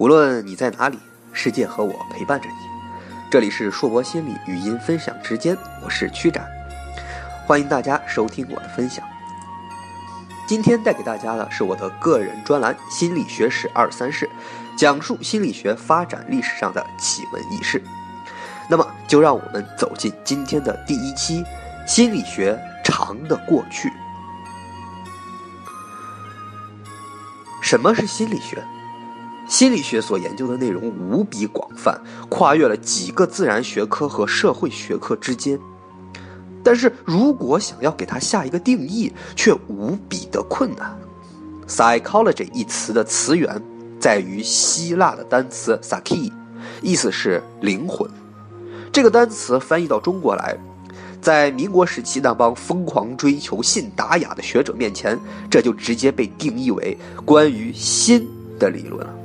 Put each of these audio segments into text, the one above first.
无论你在哪里，世界和我陪伴着你。这里是硕博心理语音分享时间，我是曲展，欢迎大家收听我的分享。今天带给大家的是我的个人专栏《心理学史二三事》，讲述心理学发展历史上的奇闻异事。那么，就让我们走进今天的第一期《心理学长的过去》。什么是心理学？心理学所研究的内容无比广泛，跨越了几个自然学科和社会学科之间。但是如果想要给它下一个定义，却无比的困难。psychology 一词的词源在于希腊的单词 psyche，意思是灵魂。这个单词翻译到中国来，在民国时期那帮疯狂追求信达雅的学者面前，这就直接被定义为关于心的理论了。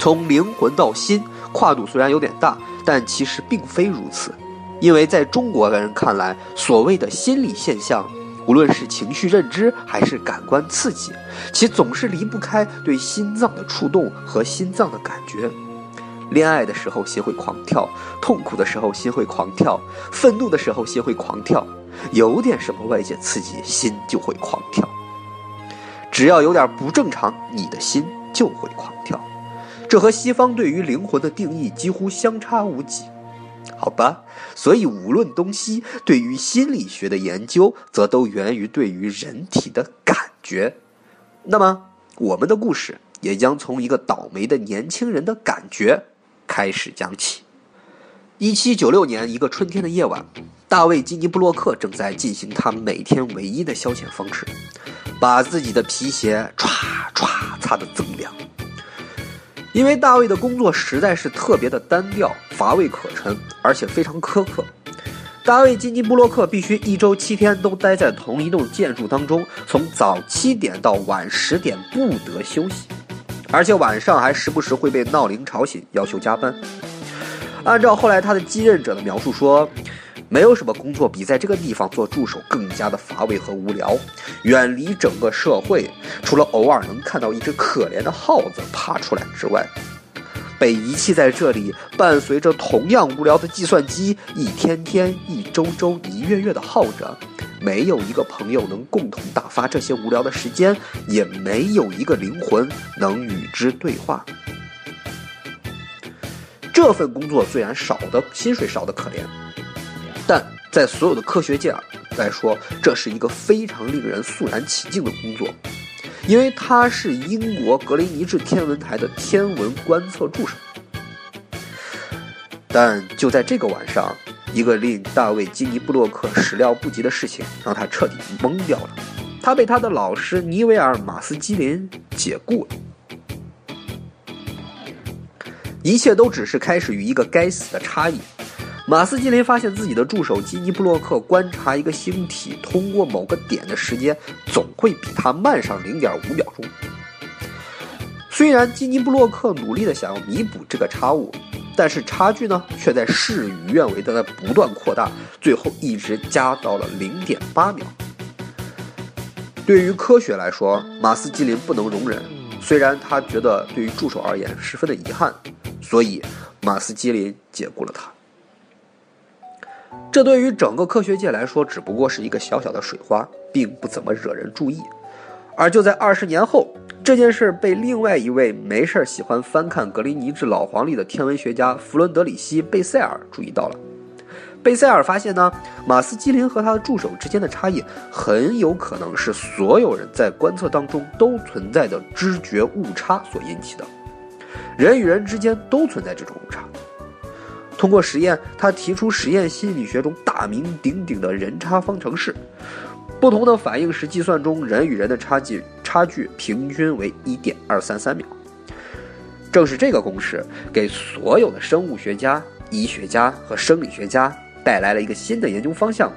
从灵魂到心，跨度虽然有点大，但其实并非如此，因为在中国人看来，所谓的心理现象，无论是情绪认知还是感官刺激，其总是离不开对心脏的触动和心脏的感觉。恋爱的时候心会狂跳，痛苦的时候心会狂跳，愤怒的时候心会狂跳，有点什么外界刺激，心就会狂跳。只要有点不正常，你的心就会狂跳。这和西方对于灵魂的定义几乎相差无几，好吧？所以无论东西，对于心理学的研究，则都源于对于人体的感觉。那么，我们的故事也将从一个倒霉的年轻人的感觉开始讲起。一七九六年一个春天的夜晚，大卫·基尼布洛克正在进行他每天唯一的消遣方式，把自己的皮鞋唰唰擦得锃亮。因为大卫的工作实在是特别的单调、乏味可陈，而且非常苛刻。大卫·金尼布洛克必须一周七天都待在同一栋建筑当中，从早七点到晚十点不得休息，而且晚上还时不时会被闹铃吵醒，要求加班。按照后来他的继任者的描述说。没有什么工作比在这个地方做助手更加的乏味和无聊，远离整个社会，除了偶尔能看到一只可怜的耗子爬出来之外，被遗弃在这里，伴随着同样无聊的计算机，一天天、一周周、一月月的耗着，没有一个朋友能共同打发这些无聊的时间，也没有一个灵魂能与之对话。这份工作虽然少的薪水少的可怜。但在所有的科学界来说，这是一个非常令人肃然起敬的工作，因为他是英国格林尼治天文台的天文观测助手。但就在这个晚上，一个令大卫·基尼布洛克始料不及的事情让他彻底懵掉了：他被他的老师尼维尔·马斯基林解雇了。一切都只是开始于一个该死的差异。马斯基林发现自己的助手基尼布洛克观察一个星体通过某个点的时间总会比他慢上零点五秒钟。虽然基尼布洛克努力的想要弥补这个差误，但是差距呢却在事与愿违的在不断扩大，最后一直加到了零点八秒。对于科学来说，马斯基林不能容忍，虽然他觉得对于助手而言十分的遗憾，所以马斯基林解雇了他。这对于整个科学界来说，只不过是一个小小的水花，并不怎么惹人注意。而就在二十年后，这件事被另外一位没事喜欢翻看格林尼治老黄历的天文学家弗伦德里希·贝塞尔注意到了。贝塞尔发现呢，马斯基林和他的助手之间的差异，很有可能是所有人在观测当中都存在的知觉误差所引起的。人与人之间都存在这种误差。通过实验，他提出实验心理学中大名鼎鼎的人差方程式。不同的反应时计算中，人与人的差距差距平均为一点二三三秒。正是这个公式，给所有的生物学家、医学家和生理学家带来了一个新的研究方向。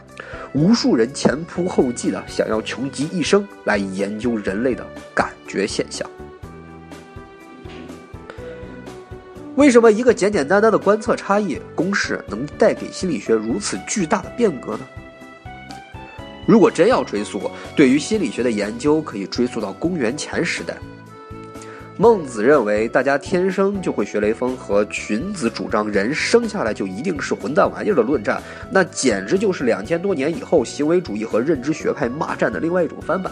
无数人前仆后继的想要穷极一生来研究人类的感觉现象。为什么一个简简单单的观测差异公式能带给心理学如此巨大的变革呢？如果真要追溯，对于心理学的研究可以追溯到公元前时代。孟子认为大家天生就会学雷锋，和荀子主张人生下来就一定是混蛋玩意儿的论战，那简直就是两千多年以后行为主义和认知学派骂战的另外一种翻版。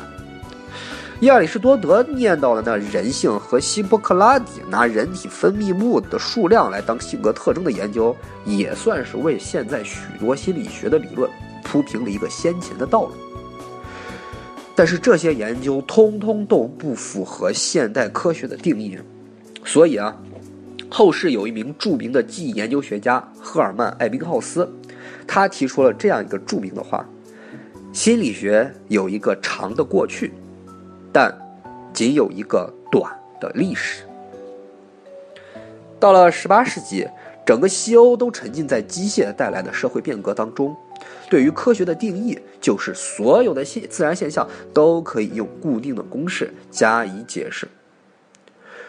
亚里士多德念叨的那人性和希波克拉底拿人体分泌物的数量来当性格特征的研究，也算是为现在许多心理学的理论铺平了一个先前的道路。但是这些研究通通都不符合现代科学的定义，所以啊，后世有一名著名的记忆研究学家赫尔曼·艾宾浩斯，他提出了这样一个著名的话：心理学有一个长的过去，但仅有一个短的历史。到了十八世纪，整个西欧都沉浸在机械带来的社会变革当中。对于科学的定义，就是所有的现自然现象都可以用固定的公式加以解释。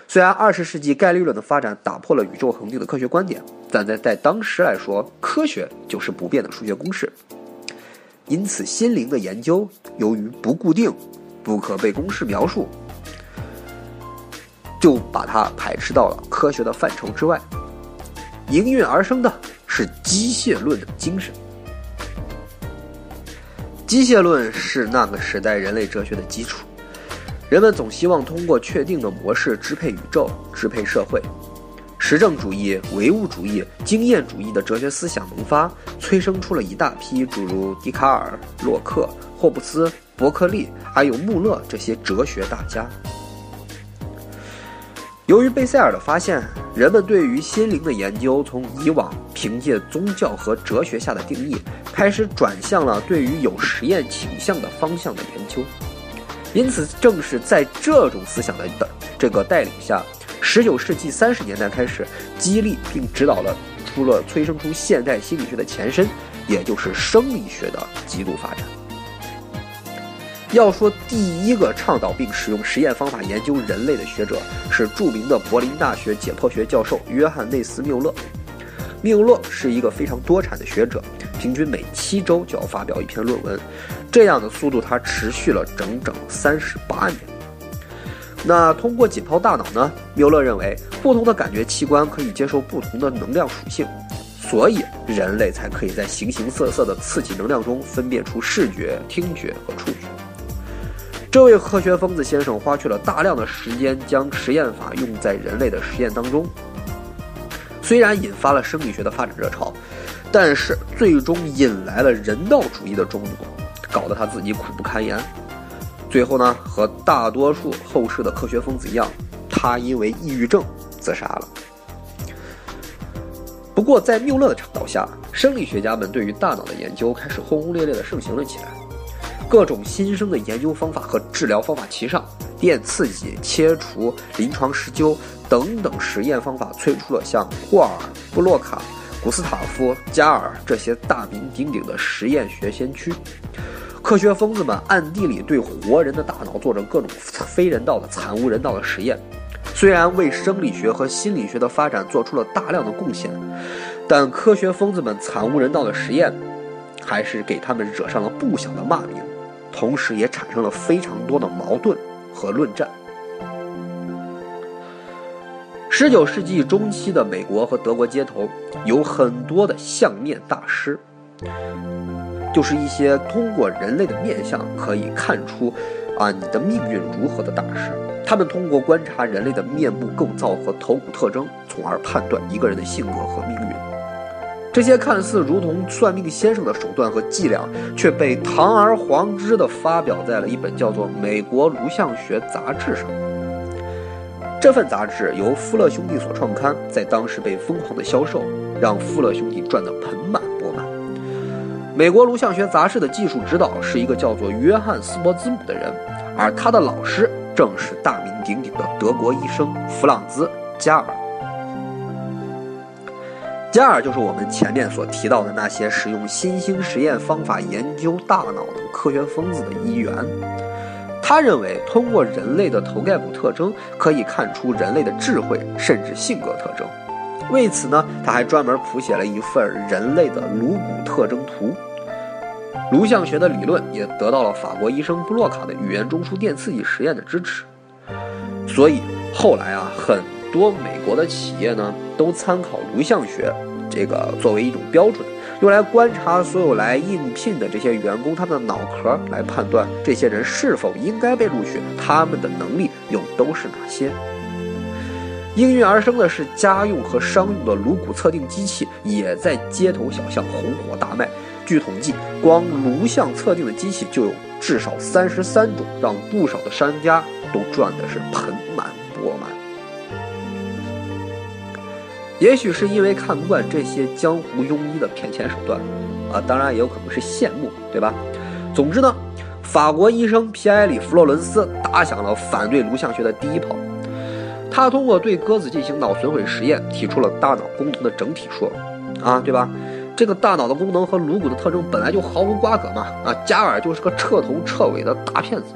虽然二十世纪概率论的发展打破了宇宙恒定的科学观点，但在在当时来说，科学就是不变的数学公式。因此，心灵的研究由于不固定、不可被公式描述，就把它排斥到了科学的范畴之外。应运而生的是机械论的精神。机械论是那个时代人类哲学的基础，人们总希望通过确定的模式支配宇宙、支配社会。实证主义、唯物主义、经验主义的哲学思想萌发，催生出了一大批诸如笛卡尔、洛克、霍布斯、伯克利，还有穆勒这些哲学大家。由于贝塞尔的发现，人们对于心灵的研究从以往凭借宗教和哲学下的定义，开始转向了对于有实验倾向的方向的研究。因此，正是在这种思想的的这个带领下，十九世纪三十年代开始，激励并指导了出了催生出现代心理学的前身，也就是生理学的极度发展。要说第一个倡导并使用实验方法研究人类的学者，是著名的柏林大学解剖学教授约翰内斯缪勒。缪勒是一个非常多产的学者，平均每七周就要发表一篇论文，这样的速度他持续了整整三十八年。那通过解剖大脑呢？缪勒认为，不同的感觉器官可以接受不同的能量属性，所以人类才可以在形形色色的刺激能量中分辨出视觉、听觉和触觉。这位科学疯子先生花去了大量的时间，将实验法用在人类的实验当中。虽然引发了生理学的发展热潮，但是最终引来了人道主义的中毒，搞得他自己苦不堪言。最后呢，和大多数后世的科学疯子一样，他因为抑郁症自杀了。不过，在缪勒的倡导下，生理学家们对于大脑的研究开始轰轰烈烈地盛行了起来。各种新生的研究方法和治疗方法齐上，电刺激、切除、临床施灸等等实验方法催出了像霍尔、布洛卡、古斯塔夫、加尔这些大名鼎鼎的实验学先驱。科学疯子们暗地里对活人的大脑做着各种非人道的、惨无人道的实验，虽然为生理学和心理学的发展做出了大量的贡献，但科学疯子们惨无人道的实验，还是给他们惹上了不小的骂名。同时，也产生了非常多的矛盾和论战。十九世纪中期的美国和德国街头有很多的相面大师，就是一些通过人类的面相可以看出啊你的命运如何的大师。他们通过观察人类的面部构造和头骨特征，从而判断一个人的性格和命运。这些看似如同算命先生的手段和伎俩，却被堂而皇之地发表在了一本叫做《美国颅相学杂志》上。这份杂志由富勒兄弟所创刊，在当时被疯狂的销售，让富勒兄弟赚得盆满钵满。《美国颅相学杂志》的技术指导是一个叫做约翰斯伯兹姆的人，而他的老师正是大名鼎鼎的德国医生弗朗兹·加尔。加尔就是我们前面所提到的那些使用新兴实验方法研究大脑的科学疯子的一员。他认为，通过人类的头盖骨特征可以看出人类的智慧甚至性格特征。为此呢，他还专门谱写了一份人类的颅骨特征图。颅相学的理论也得到了法国医生布洛卡的语言中枢电刺激实验的支持。所以，后来啊，很多美国的企业呢都参考颅相学这个作为一种标准，用来观察所有来应聘的这些员工他的脑壳，来判断这些人是否应该被录取，他们的能力又都是哪些。应运而生的是家用和商用的颅骨测定机器，也在街头小巷红火大卖。据统计，光颅相测定的机器就有至少三十三种，让不少的商家都赚的是盆满。也许是因为看不惯这些江湖庸医的骗钱手段，啊，当然也有可能是羡慕，对吧？总之呢，法国医生皮埃里·弗洛伦斯打响了反对颅相学的第一炮。他通过对鸽子进行脑损毁实验，提出了大脑功能的整体说，啊，对吧？这个大脑的功能和颅骨的特征本来就毫无瓜葛嘛，啊，加尔就是个彻头彻尾的大骗子，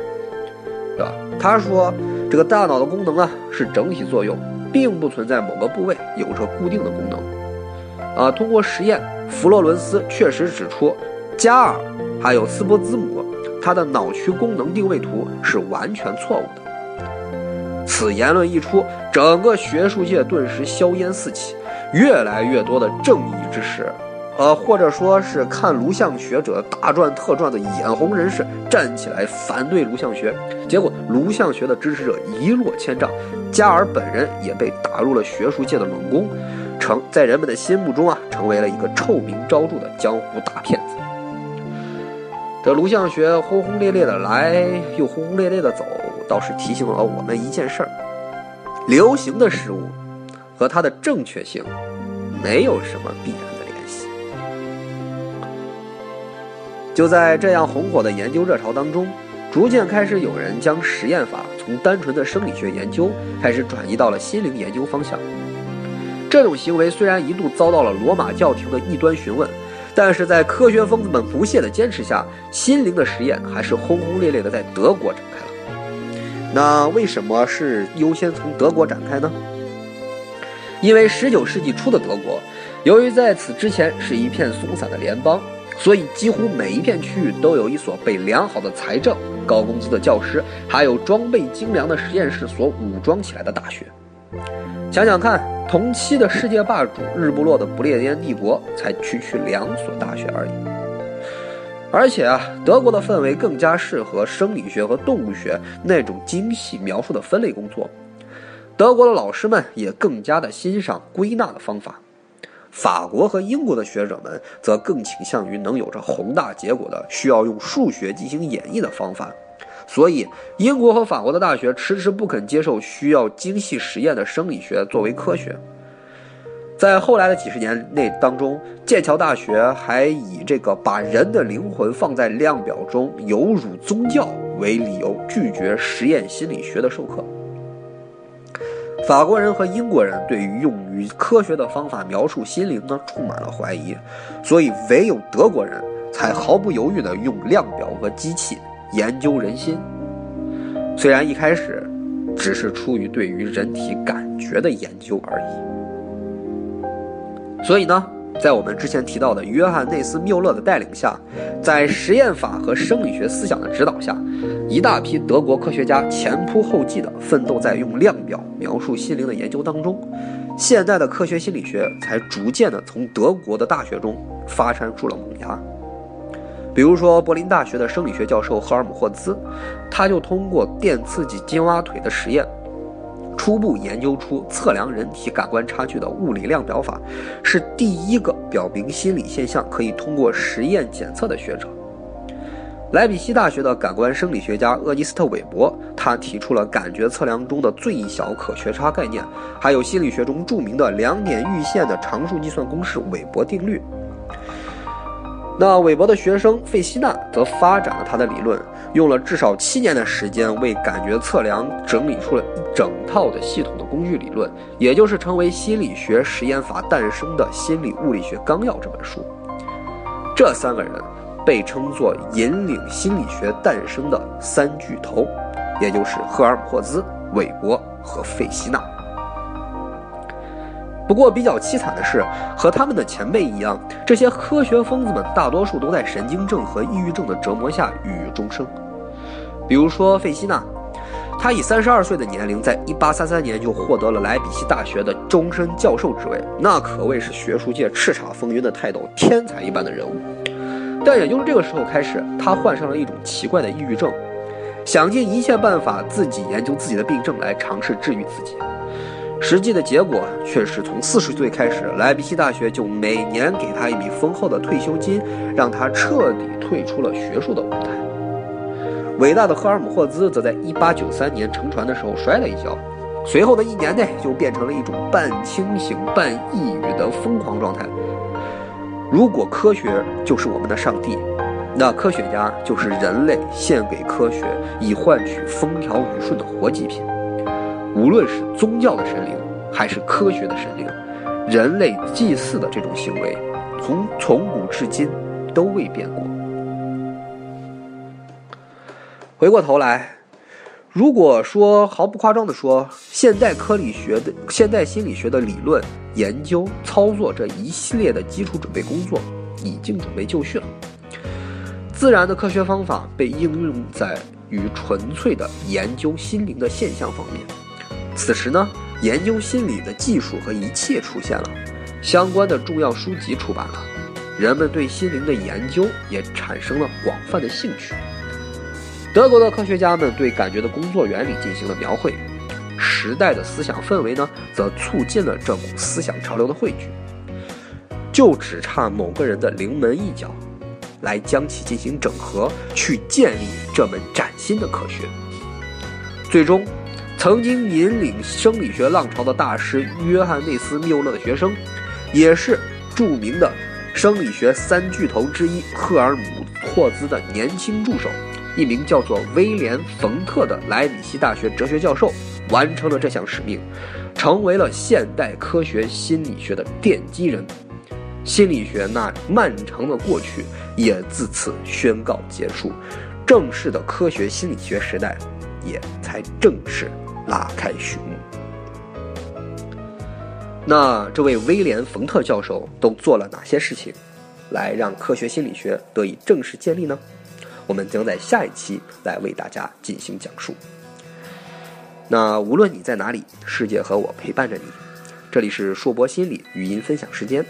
对吧？他说，这个大脑的功能啊是整体作用，并不存在某个部位有着固定的功能，啊，通过实验，弗洛伦斯确实指出，加尔还有斯波兹姆他的脑区功能定位图是完全错误的。此言论一出，整个学术界顿时硝烟四起，越来越多的正义之士，呃，或者说是看卢象学者大赚特赚的眼红人士站起来反对卢象学，结果卢象学的支持者一落千丈，加尔本人也被打入了学术界的冷宫，成在人们的心目中啊，成为了一个臭名昭著的江湖大骗子。这卢象学轰轰烈烈的来，又轰轰烈烈的走。倒是提醒了我们一件事儿：流行的事物和它的正确性没有什么必然就在这样红火的研究热潮当中，逐渐开始有人将实验法从单纯的生理学研究开始转移到了心灵研究方向。这种行为虽然一度遭到了罗马教廷的异端询问，但是在科学疯子们不懈的坚持下，心灵的实验还是轰轰烈烈的在德国展开了。那为什么是优先从德国展开呢？因为19世纪初的德国，由于在此之前是一片松散的联邦，所以几乎每一片区域都有一所被良好的财政、高工资的教师，还有装备精良的实验室所武装起来的大学。想想看，同期的世界霸主日不落的不列颠帝国，才区区两所大学而已。而且啊，德国的氛围更加适合生理学和动物学那种精细描述的分类工作。德国的老师们也更加的欣赏归纳的方法。法国和英国的学者们则更倾向于能有着宏大结果的、需要用数学进行演绎的方法。所以，英国和法国的大学迟迟不肯接受需要精细实验的生理学作为科学。在后来的几十年内当中，剑桥大学还以这个把人的灵魂放在量表中有辱宗教为理由，拒绝实验心理学的授课。法国人和英国人对于用于科学的方法描述心灵呢，充满了怀疑，所以唯有德国人才毫不犹豫地用量表和机器研究人心。虽然一开始只是出于对于人体感觉的研究而已。所以呢，在我们之前提到的约翰内斯缪勒的带领下，在实验法和生理学思想的指导下，一大批德国科学家前仆后继地奋斗在用量表描述心灵的研究当中，现代的科学心理学才逐渐地从德国的大学中发展出了萌芽。比如说，柏林大学的生理学教授赫尔姆霍兹，他就通过电刺激金蛙腿的实验。初步研究出测量人体感官差距的物理量表法，是第一个表明心理现象可以通过实验检测的学者。莱比锡大学的感官生理学家厄尼斯特·韦伯，他提出了感觉测量中的最小可学差概念，还有心理学中著名的两点阈限的常数计算公式——韦伯定律。那韦伯的学生费希纳则发展了他的理论，用了至少七年的时间为感觉测量整理出了一整套的系统的工具理论，也就是成为心理学实验法诞生的《心理物理学纲要》这本书。这三个人被称作引领心理学诞生的三巨头，也就是赫尔姆霍兹、韦伯和费希纳。不过比较凄惨的是，和他们的前辈一样，这些科学疯子们大多数都在神经症和抑郁症的折磨下郁郁终生。比如说费希纳，他以三十二岁的年龄，在一八三三年就获得了莱比锡大学的终身教授职位，那可谓是学术界叱咤风云的泰斗，天才一般的人物。但也就是这个时候开始，他患上了一种奇怪的抑郁症，想尽一切办法自己研究自己的病症来尝试治愈自己。实际的结果却是从四十岁开始，莱比锡大学就每年给他一笔丰厚的退休金，让他彻底退出了学术的舞台。伟大的赫尔姆霍兹则在1893年乘船的时候摔了一跤，随后的一年内就变成了一种半清醒半抑郁的疯狂状态。如果科学就是我们的上帝，那科学家就是人类献给科学以换取风调雨顺的活祭品。无论是宗教的神灵，还是科学的神灵，人类祭祀的这种行为，从从古至今都未变过。回过头来，如果说毫不夸张的说，现代科理学的现代心理学的理论研究、操作这一系列的基础准备工作已经准备就绪了，自然的科学方法被应用在于纯粹的研究心灵的现象方面。此时呢，研究心理的技术和仪器出现了，相关的重要书籍出版了，人们对心灵的研究也产生了广泛的兴趣。德国的科学家们对感觉的工作原理进行了描绘，时代的思想氛围呢，则促进了这股思想潮流的汇聚。就只差某个人的临门一脚，来将其进行整合，去建立这门崭新的科学。最终。曾经引领生理学浪潮的大师约翰内斯缪勒的学生，也是著名的生理学三巨头之一赫尔姆霍兹的年轻助手，一名叫做威廉冯特的莱比锡大学哲学教授，完成了这项使命，成为了现代科学心理学的奠基人。心理学那漫长的过去也自此宣告结束，正式的科学心理学时代也才正式。拉开序幕。那这位威廉·冯特教授都做了哪些事情，来让科学心理学得以正式建立呢？我们将在下一期来为大家进行讲述。那无论你在哪里，世界和我陪伴着你。这里是硕博心理语音分享时间，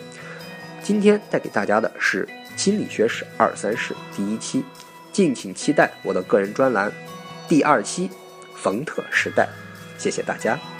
今天带给大家的是心理学史二三事第一期，敬请期待我的个人专栏第二期，冯特时代。谢谢大家。